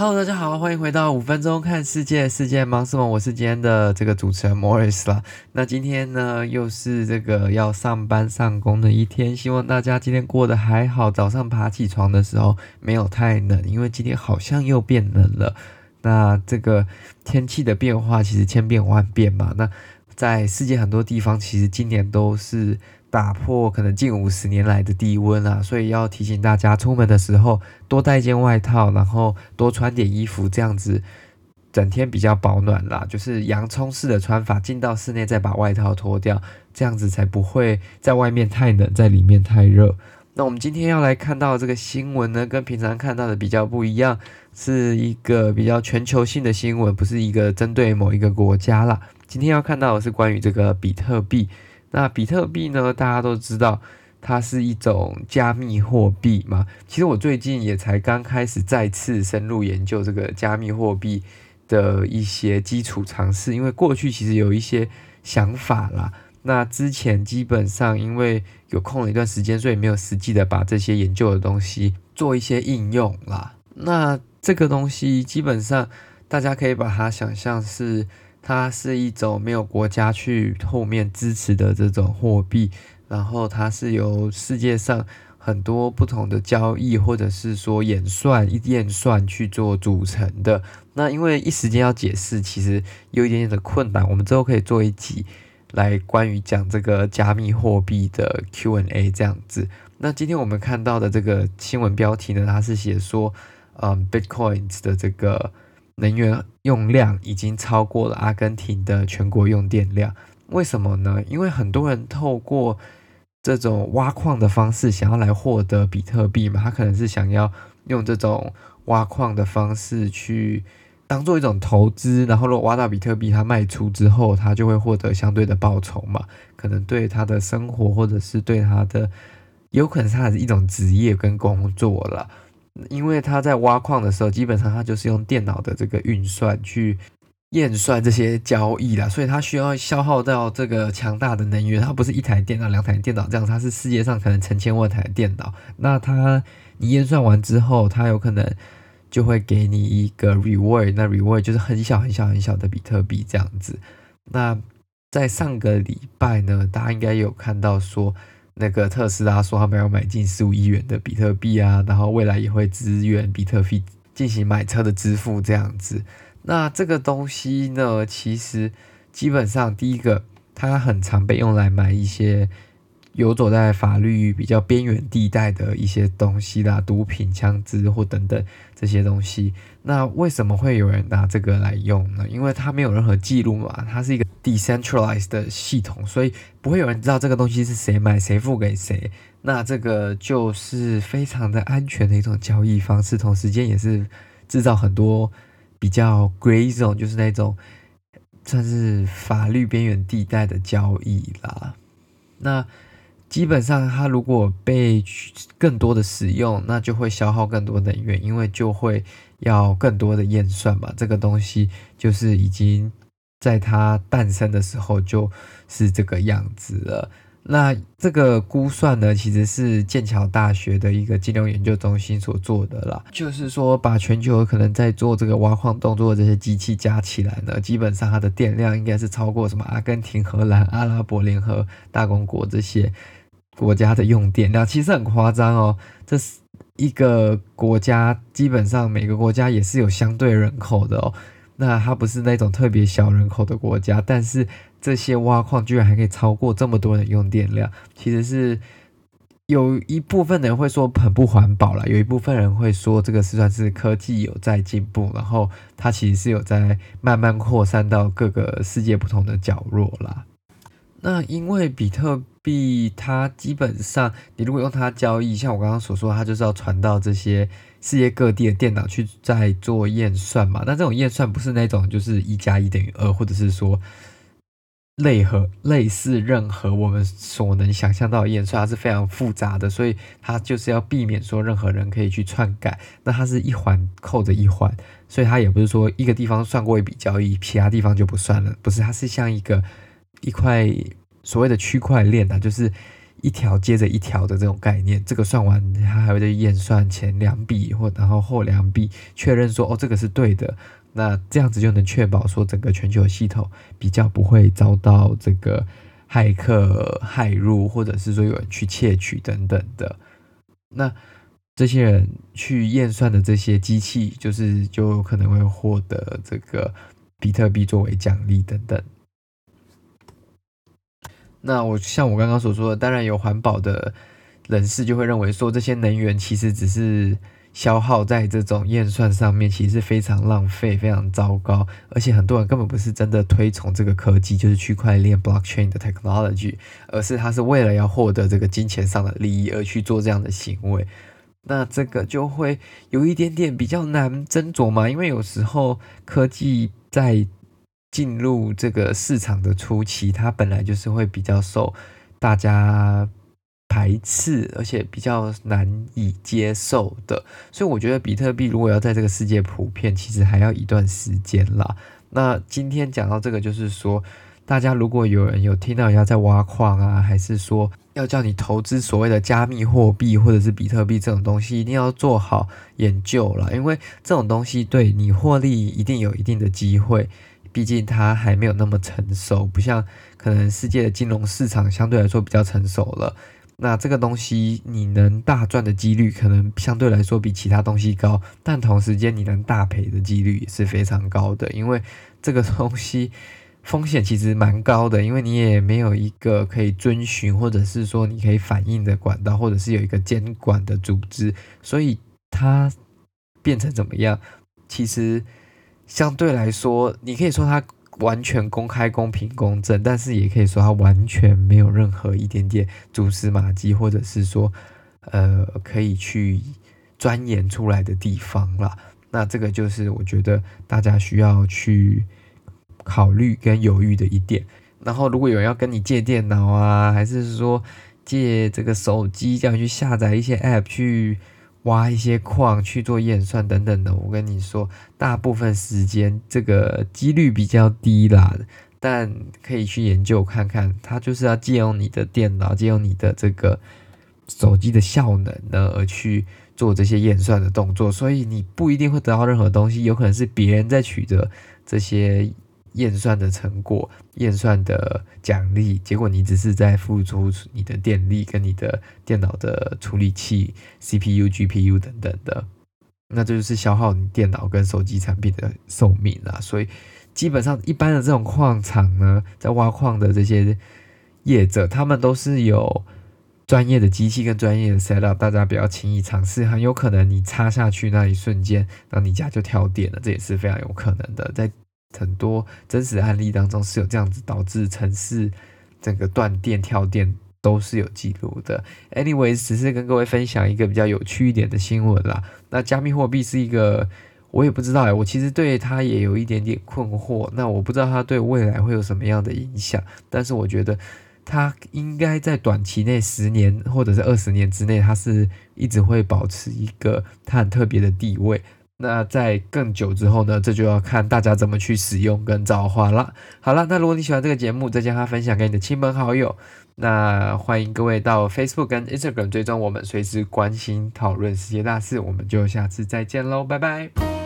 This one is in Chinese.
Hello，大家好，欢迎回到五分钟看世界，世界忙什么？我是今天的这个主持人 Morris 啦。那今天呢，又是这个要上班上工的一天，希望大家今天过得还好。早上爬起床的时候没有太冷，因为今天好像又变冷了。那这个天气的变化其实千变万变嘛。那在世界很多地方，其实今年都是。打破可能近五十年来的低温啊，所以要提醒大家出门的时候多带一件外套，然后多穿点衣服，这样子整天比较保暖啦。就是洋葱式的穿法，进到室内再把外套脱掉，这样子才不会在外面太冷，在里面太热。那我们今天要来看到这个新闻呢，跟平常看到的比较不一样，是一个比较全球性的新闻，不是一个针对某一个国家啦。今天要看到的是关于这个比特币。那比特币呢？大家都知道，它是一种加密货币嘛。其实我最近也才刚开始再次深入研究这个加密货币的一些基础常识，因为过去其实有一些想法啦。那之前基本上因为有空了一段时间，所以没有实际的把这些研究的东西做一些应用啦。那这个东西基本上大家可以把它想象是。它是一种没有国家去后面支持的这种货币，然后它是由世界上很多不同的交易或者是说演算一验算去做组成的。那因为一时间要解释，其实有一点点的困难，我们之后可以做一集来关于讲这个加密货币的 Q&A 这样子。那今天我们看到的这个新闻标题呢，它是写说，嗯，Bitcoins 的这个。能源用量已经超过了阿根廷的全国用电量，为什么呢？因为很多人透过这种挖矿的方式想要来获得比特币嘛，他可能是想要用这种挖矿的方式去当做一种投资，然后如果挖到比特币，他卖出之后，他就会获得相对的报酬嘛，可能对他的生活或者是对他的，有可能是他的一种职业跟工作了。因为他在挖矿的时候，基本上他就是用电脑的这个运算去验算这些交易啦，所以他需要消耗到这个强大的能源。它不是一台电脑、两台电脑这样，它是世界上可能成千万台电脑。那它你验算完之后，它有可能就会给你一个 reward，那 reward 就是很小很小很小的比特币这样子。那在上个礼拜呢，大家应该有看到说。那个特斯拉说他们要买进十五亿元的比特币啊，然后未来也会支援比特币进行买车的支付这样子。那这个东西呢，其实基本上第一个，它很常被用来买一些游走在法律比较边缘地带的一些东西啦，毒品、枪支或等等这些东西。那为什么会有人拿这个来用呢？因为它没有任何记录嘛，它是一个 decentralized 的系统，所以不会有人知道这个东西是谁买、谁付给谁。那这个就是非常的安全的一种交易方式，同时间也是制造很多比较 gray zone，就是那种算是法律边缘地带的交易啦。那基本上，它如果被更多的使用，那就会消耗更多能源，因为就会要更多的验算嘛。这个东西就是已经在它诞生的时候就是这个样子了。那这个估算呢，其实是剑桥大学的一个金融研究中心所做的啦。就是说，把全球可能在做这个挖矿动作的这些机器加起来呢，基本上它的电量应该是超过什么阿根廷、荷兰、阿拉伯联合大公国这些。国家的用电量其实很夸张哦，这是一个国家，基本上每个国家也是有相对人口的哦。那它不是那种特别小人口的国家，但是这些挖矿居然还可以超过这么多人用电量，其实是有一部分人会说很不环保啦，有一部分人会说这个是算是科技有在进步，然后它其实是有在慢慢扩散到各个世界不同的角落啦。那因为比特币，它基本上你如果用它交易，像我刚刚所说，它就是要传到这些世界各地的电脑去再做验算嘛。那这种验算不是那种就是一加一等于二，或者是说类和类似任何我们所能想象到的验算，它是非常复杂的，所以它就是要避免说任何人可以去篡改。那它是一环扣着一环，所以它也不是说一个地方算过一笔交易，其他地方就不算了，不是，它是像一个。一块所谓的区块链啊，就是一条接着一条的这种概念。这个算完，它还会再验算前两笔或然后后两笔，确认说哦这个是对的。那这样子就能确保说整个全球系统比较不会遭到这个骇客骇入，或者是说有人去窃取等等的。那这些人去验算的这些机器，就是就有可能会获得这个比特币作为奖励等等。那我像我刚刚所说的，当然有环保的人士就会认为说，这些能源其实只是。消耗在这种验算上面，其实是非常浪费、非常糟糕，而且很多人根本不是真的推崇这个科技，就是区块链 （blockchain） 的 technology，而是他是为了要获得这个金钱上的利益而去做这样的行为。那这个就会有一点点比较难斟酌嘛，因为有时候科技在进入这个市场的初期，它本来就是会比较受大家。排斥，而且比较难以接受的，所以我觉得比特币如果要在这个世界普遍，其实还要一段时间啦。那今天讲到这个，就是说，大家如果有人有听到人家在挖矿啊，还是说要叫你投资所谓的加密货币或者是比特币这种东西，一定要做好研究啦，因为这种东西对你获利一定有一定的机会，毕竟它还没有那么成熟，不像可能世界的金融市场相对来说比较成熟了。那这个东西你能大赚的几率可能相对来说比其他东西高，但同时间你能大赔的几率也是非常高的，因为这个东西风险其实蛮高的，因为你也没有一个可以遵循或者是说你可以反映的管道，或者是有一个监管的组织，所以它变成怎么样，其实相对来说，你可以说它。完全公开、公平、公正，但是也可以说它完全没有任何一点点蛛丝马迹，或者是说，呃，可以去钻研出来的地方啦。那这个就是我觉得大家需要去考虑跟犹豫的一点。然后，如果有人要跟你借电脑啊，还是说借这个手机，这样去下载一些 App 去。挖一些矿去做验算等等的，我跟你说，大部分时间这个几率比较低啦，但可以去研究看看。它就是要借用你的电脑，借用你的这个手机的效能呢，而去做这些验算的动作，所以你不一定会得到任何东西，有可能是别人在取得这些。验算的成果，验算的奖励，结果你只是在付出你的电力跟你的电脑的处理器 CPU、GPU 等等的，那这就是消耗你电脑跟手机产品的寿命啊。所以基本上一般的这种矿场呢，在挖矿的这些业者，他们都是有专业的机器跟专业的 setup，大家不要轻易尝试，很有可能你插下去那一瞬间，那你家就跳电了，这也是非常有可能的。在很多真实案例当中是有这样子导致城市整个断电跳电都是有记录的。Anyways，只是跟各位分享一个比较有趣一点的新闻啦。那加密货币是一个我也不知道哎，我其实对它也有一点点困惑。那我不知道它对未来会有什么样的影响，但是我觉得它应该在短期内十年或者是二十年之内，它是一直会保持一个它很特别的地位。那在更久之后呢，这就要看大家怎么去使用跟造化了。好了，那如果你喜欢这个节目，再将它分享给你的亲朋好友。那欢迎各位到 Facebook 跟 Instagram 追踪我们，随时关心讨论世界大事。我们就下次再见喽，拜拜。